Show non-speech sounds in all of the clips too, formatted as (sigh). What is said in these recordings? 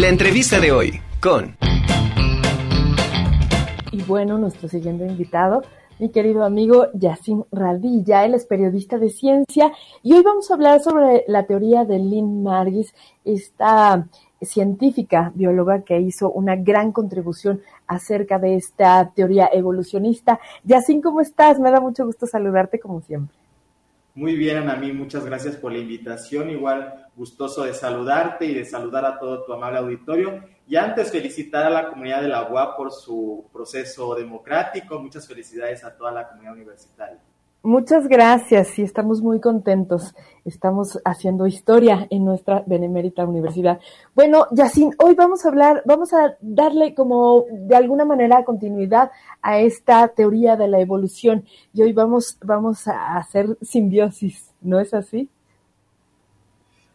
La entrevista de hoy con... Y bueno, nuestro siguiente invitado, mi querido amigo Yacine Radilla, él es periodista de ciencia y hoy vamos a hablar sobre la teoría de Lynn Margis, esta científica bióloga que hizo una gran contribución acerca de esta teoría evolucionista. Yacine, ¿cómo estás? Me da mucho gusto saludarte como siempre. Muy bien, a mí muchas gracias por la invitación. Igual gustoso de saludarte y de saludar a todo tu amable auditorio. Y antes felicitar a la comunidad de la UAP por su proceso democrático. Muchas felicidades a toda la comunidad universitaria. Muchas gracias y estamos muy contentos. Estamos haciendo historia en nuestra benemérita universidad. Bueno, Yacine, hoy vamos a hablar, vamos a darle como de alguna manera continuidad a esta teoría de la evolución y hoy vamos, vamos a hacer simbiosis, ¿no es así?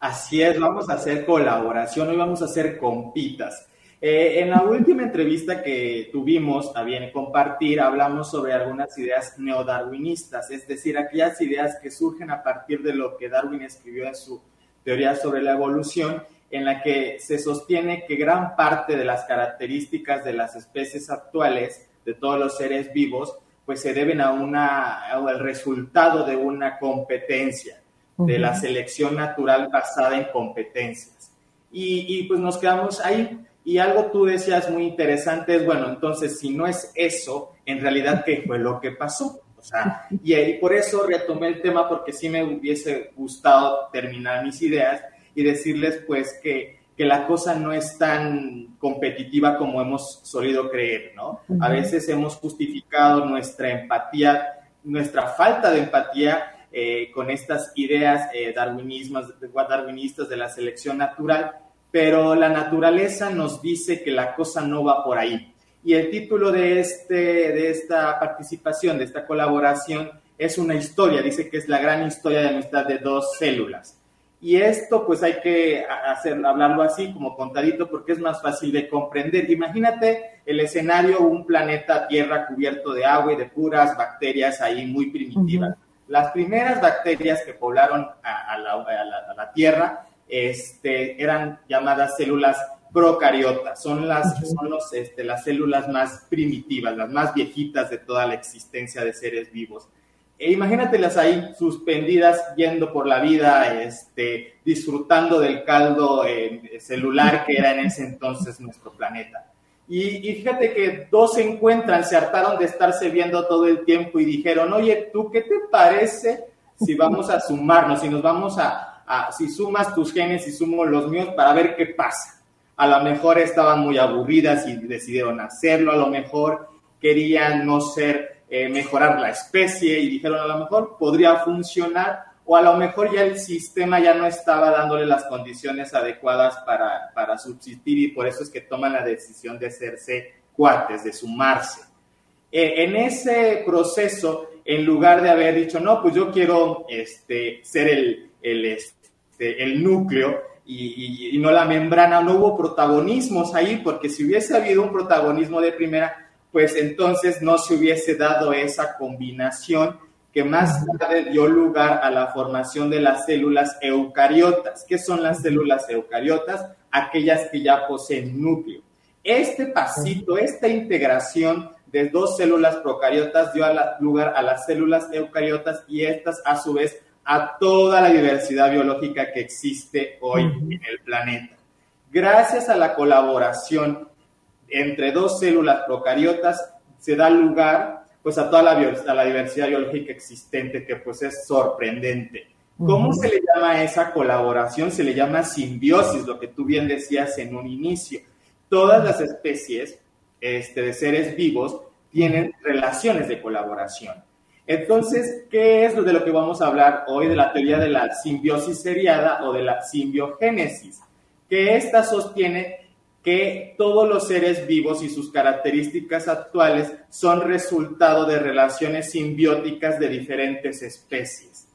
Así es, vamos a hacer colaboración, hoy vamos a hacer compitas. Eh, en la última entrevista que tuvimos a bien compartir, hablamos sobre algunas ideas neodarwinistas, es decir, aquellas ideas que surgen a partir de lo que Darwin escribió en su teoría sobre la evolución, en la que se sostiene que gran parte de las características de las especies actuales, de todos los seres vivos, pues se deben a una, al resultado de una competencia, de la selección natural basada en competencias. Y, y pues nos quedamos ahí y algo tú decías muy interesante es, bueno, entonces si no es eso, en realidad, ¿qué fue lo que pasó? O sea, y, ahí por eso retomé el tema porque sí me hubiese gustado terminar mis ideas y decirles pues que, que la cosa no es tan competitiva como hemos solido creer, ¿no? A veces hemos justificado nuestra empatía, nuestra falta de empatía eh, con estas ideas eh, darwinistas de la selección natural pero la naturaleza nos dice que la cosa no va por ahí. Y el título de, este, de esta participación, de esta colaboración, es una historia, dice que es la gran historia de amistad de dos células. Y esto pues hay que hacer, hablarlo así como contadito porque es más fácil de comprender. Imagínate el escenario, un planeta Tierra cubierto de agua y de puras bacterias ahí muy primitivas. Las primeras bacterias que poblaron a la Tierra este, eran llamadas células procariotas, son las, son los, este, las células más primitivas, las más viejitas de toda la existencia de seres vivos. E imagínatelas ahí suspendidas yendo por la vida, este, disfrutando del caldo eh, celular que era en ese entonces nuestro planeta. Y, fíjate que dos se encuentran, se hartaron de estarse viendo todo el tiempo y dijeron, oye, ¿tú qué te parece si vamos a sumarnos, si nos vamos a, si sumas tus genes y sumo los míos para ver qué pasa. A lo mejor estaban muy aburridas y decidieron hacerlo, a lo mejor querían no ser, eh, mejorar la especie y dijeron a lo mejor podría funcionar o a lo mejor ya el sistema ya no estaba dándole las condiciones adecuadas para, para subsistir y por eso es que toman la decisión de hacerse cuates, de sumarse. Eh, en ese proceso, en lugar de haber dicho, no, pues yo quiero este, ser el, el, este, el núcleo y, no la membrana, no hubo protagonismos ahí, porque si hubiese habido un protagonismo de primera, pues entonces no se hubiese dado esa combinación que más tarde dio lugar a la formación de las células eucariotas. ¿Qué son las células eucariotas? Aquellas que ya poseen núcleo. Este pasito, esta integración de dos células procariotas dio lugar a las células eucariotas y estas a su vez a toda la diversidad biológica que existe hoy en el planeta. Gracias a la colaboración entre dos células procariotas se da lugar pues a toda la, la diversidad biológica existente que pues es sorprendente. ¿Cómo se le llama a esa colaboración? Se le llama simbiosis, lo que tú bien decías en un inicio. Todas las especies este, de seres vivos tienen relaciones de colaboración. Entonces, ¿qué es lo de lo que vamos a hablar hoy de la teoría de la simbiosis seriada o de la simbiogénesis? Que esta sostiene que todos los seres vivos y sus características actuales son resultado de relaciones simbióticas de diferentes especies.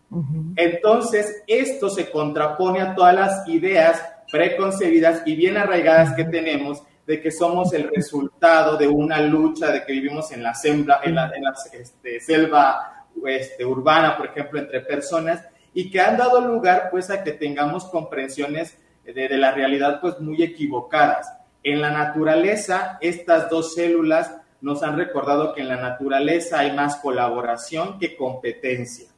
Entonces, esto se contrapone a todas las ideas preconcebidas y bien arraigadas que tenemos de que somos el resultado de una lucha, de que vivimos en la, sembra, en la, este, selva este, urbana, por ejemplo, entre personas, y que han dado lugar pues a que tengamos comprensiones de, de la realidad pues muy equivocadas. En la naturaleza, estas dos células nos han recordado que en la naturaleza hay más colaboración que competencia.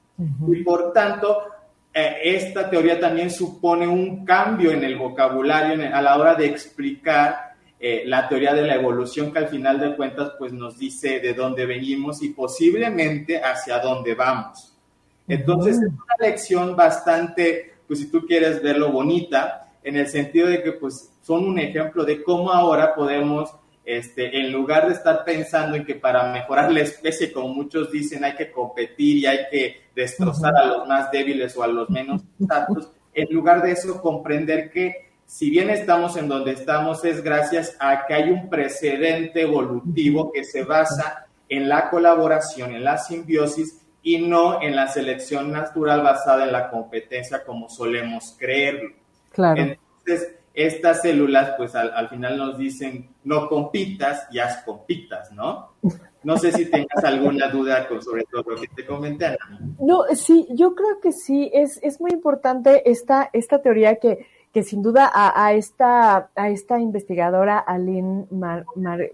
Y por tanto, eh, esta teoría también supone un cambio en el vocabulario a la hora de explicar eh, la teoría de la evolución que al final de cuentas pues nos dice de dónde venimos y posiblemente hacia dónde vamos. Entonces es una lección bastante, pues si tú quieres verlo bonita, en el sentido de que pues son un ejemplo de cómo ahora podemos este, en lugar de estar pensando en que para mejorar la especie, como muchos dicen, hay que competir y hay que destrozar a los más débiles o a los menos aptos, en lugar de eso comprender que si bien estamos en donde estamos es gracias a que hay un precedente evolutivo que se basa en la colaboración, en la simbiosis y no en la selección natural basada en la competencia como solemos creerlo. Claro. Entonces, estas células, pues al, final nos dicen, no compitas y haz compitas, ¿no? No sé si tengas alguna duda con, sobre todo lo que te comenté, Ana. No, sí, yo creo que sí, es, es muy importante esta, esta teoría que, que sin duda a, esta, a esta investigadora, Aline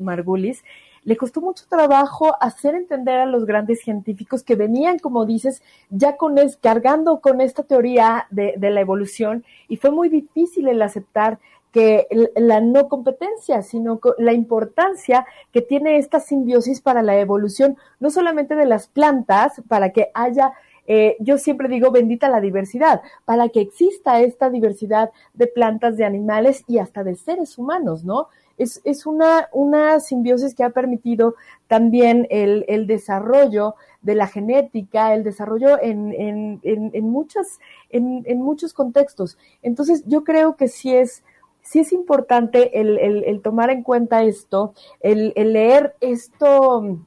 Margulis, le costó mucho trabajo hacer entender a los grandes científicos que venían, como dices, ya con es, cargando con esta teoría de, de la evolución y fue muy difícil el aceptar que la no competencia, sino la importancia que tiene esta simbiosis para la evolución, no solamente de las plantas, para que haya eh, yo siempre digo bendita la diversidad, para que exista esta diversidad de plantas, de animales y hasta de seres humanos, ¿no? Es, es una, una simbiosis que ha permitido también el, el desarrollo de la genética, el desarrollo en, en, en, en muchas, en, en, muchos contextos. Entonces, yo creo que sí es, sí es importante el, el, tomar en cuenta esto, el, el leer esto,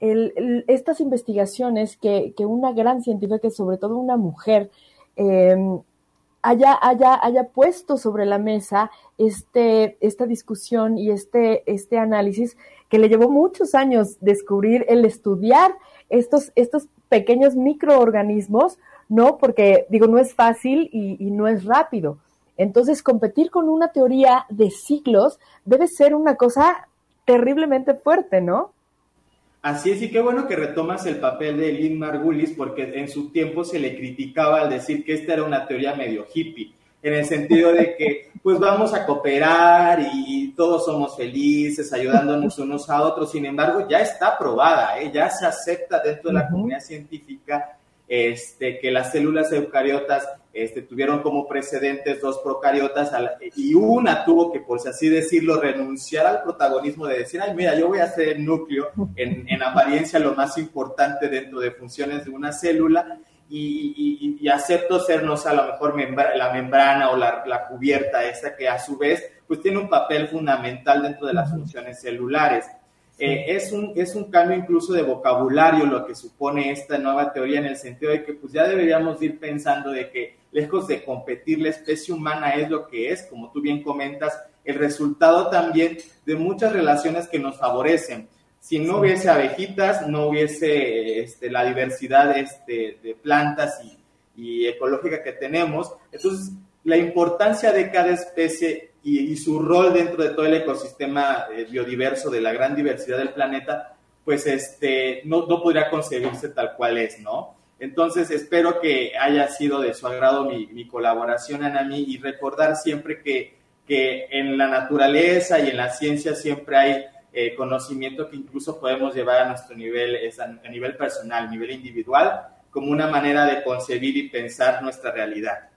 estas investigaciones que, que, una gran científica, sobre todo una mujer, eh, haya, haya, haya puesto sobre la mesa este, esta discusión y este, este análisis que le llevó muchos años descubrir, el estudiar estos, estos pequeños microorganismos, ¿no? Porque digo, no es fácil y, no es rápido. Entonces, competir con una teoría de siglos debe ser una cosa terriblemente fuerte, ¿no? Así es, y qué bueno que retomas el papel de Lynn Margulis, porque en su tiempo se le criticaba al decir que esta era una teoría medio hippie, en el sentido de que (laughs) pues vamos a cooperar y todos somos felices, ayudándonos (laughs) unos a otros. Sin embargo, ya está probada, ¿eh? ya se acepta dentro de la comunidad científica este, que las células eucariotas este, tuvieron como precedentes dos procariotas y una tuvo que, por así decirlo, renunciar al protagonismo de decir, ay, mira, yo voy a ser el núcleo, en, en apariencia lo más importante dentro de funciones de una célula, y, y, acepto ser, no sé, a lo mejor la membrana o la, la, cubierta esa que a su vez, pues tiene un papel fundamental dentro de las funciones celulares. Eh, es, un, es un cambio incluso de vocabulario lo que supone esta nueva teoría en el sentido de que pues ya deberíamos ir pensando de que lejos de competir la especie humana es lo que es, como tú bien comentas, el resultado también de muchas relaciones que nos favorecen. Si no hubiese abejitas, no hubiese este, la diversidad este, de plantas y, y ecológica que tenemos. Entonces, la importancia de cada especie y, su rol dentro de todo el ecosistema eh, biodiverso de la gran diversidad del planeta, pues este, no, no podría concebirse tal cual es, ¿no? Entonces, espero que haya sido de su agrado mi, mi colaboración, Anami, y recordar siempre que, que, en la naturaleza y en la ciencia siempre hay eh, conocimiento que incluso podemos llevar a nuestro nivel, a, a nivel personal, nivel individual, como una manera de concebir y pensar nuestra realidad.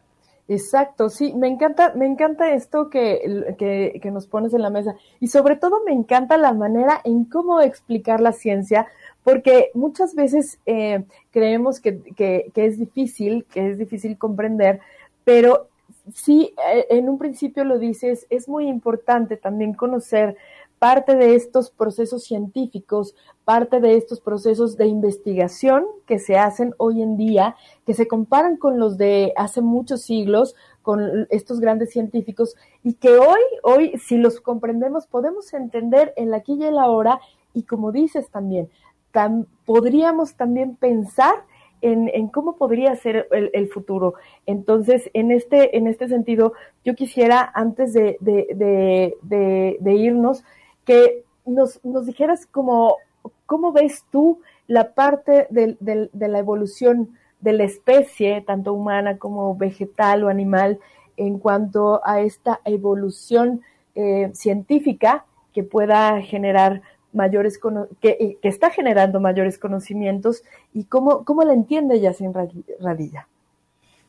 Exacto, sí, me encanta, me encanta esto que, que, nos pones en la mesa. Y sobre todo me encanta la manera en cómo explicar la ciencia, porque muchas veces eh, creemos que, que, que, es difícil, que es difícil comprender, pero sí, eh, en un principio lo dices, es muy importante también conocer parte de estos procesos científicos, parte de estos procesos de investigación que se hacen hoy en día, que se comparan con los de hace muchos siglos, con estos grandes científicos, y que hoy, hoy, si los comprendemos, podemos entender el aquí y el ahora, y como dices también, podríamos también pensar en, cómo podría ser el, futuro. Entonces, en este, en este sentido, yo quisiera, antes de, de, irnos, que nos, nos dijeras cómo, cómo ves tú la parte de, de la evolución de la especie, tanto humana como vegetal o animal, en cuanto a esta evolución eh, científica que pueda generar mayores que, que, está generando mayores conocimientos y cómo, cómo la entiende Yacine Radilla.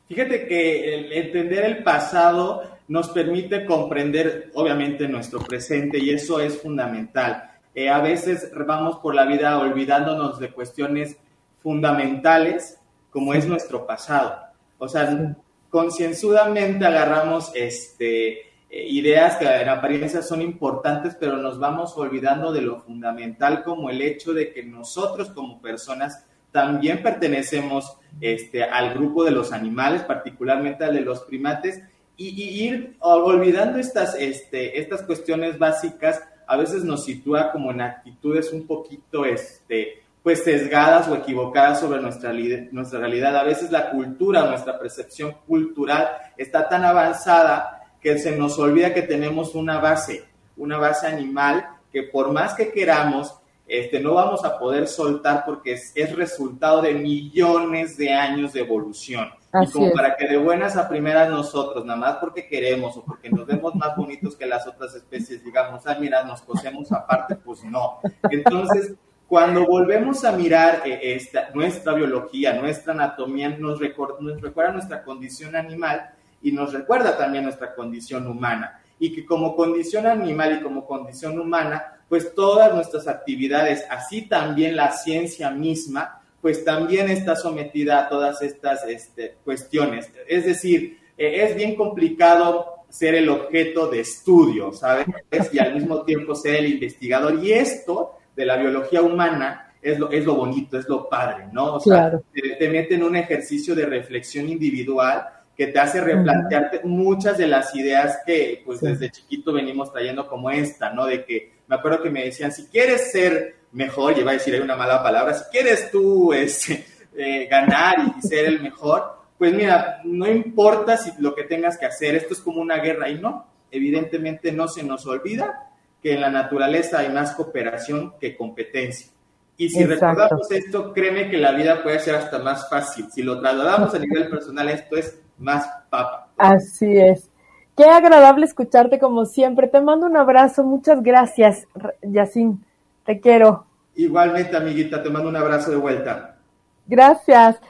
Fíjate que entender el pasado nos permite comprender obviamente nuestro presente y eso es fundamental. Eh, a veces vamos por la vida olvidándonos de cuestiones fundamentales como es nuestro pasado. O sea, concienzudamente agarramos este, ideas que en apariencia son importantes, pero nos vamos olvidando de lo fundamental como el hecho de que nosotros como personas también pertenecemos este, al grupo de los animales, particularmente al de los primates, y, ir olvidando estas, este, estas cuestiones básicas a veces nos sitúa como en actitudes un poquito este, pues sesgadas o equivocadas sobre nuestra, nuestra realidad. A veces la cultura, nuestra percepción cultural está tan avanzada que se nos olvida que tenemos una base, una base animal que por más que queramos, este, no vamos a poder soltar porque es, resultado de millones de años de evolución. Y como para que de buenas a primeras nosotros, nada más porque queremos o porque nos vemos más bonitos que las otras especies, digamos, ah, mira, nos cosemos aparte, pues no. Entonces, cuando volvemos a mirar eh, esta, nuestra biología, nuestra anatomía, nos, nos recuerda nuestra condición animal y nos recuerda también nuestra condición humana. Y que como condición animal y como condición humana, pues todas nuestras actividades, así también la ciencia misma, pues también está sometida a todas estas este, cuestiones. Es decir, eh, es bien complicado ser el objeto de estudio, ¿sabes? Y al mismo tiempo ser el investigador. Y esto de la biología humana es lo, es lo bonito, es lo padre, ¿no? O sea, te, te mete en un ejercicio de reflexión individual que te hace replantearte muchas de las ideas que pues desde chiquito venimos trayendo como esta, ¿no? De que me acuerdo que me decían, si quieres ser mejor, iba a decir ahí una mala palabra, si quieres tú este, eh, ganar y ser el mejor, pues mira, no importa si lo que tengas que hacer, esto es como una guerra y no, evidentemente no se nos olvida que en la naturaleza hay más cooperación que competencia. Y si recordamos esto, créeme que la vida puede ser hasta más fácil. Si lo trasladamos a nivel personal, esto es más papa. Así es. Qué agradable escucharte como siempre. Te mando un abrazo. Muchas gracias, Yacine. Te quiero. Igualmente, amiguita, te mando un abrazo de vuelta. Gracias.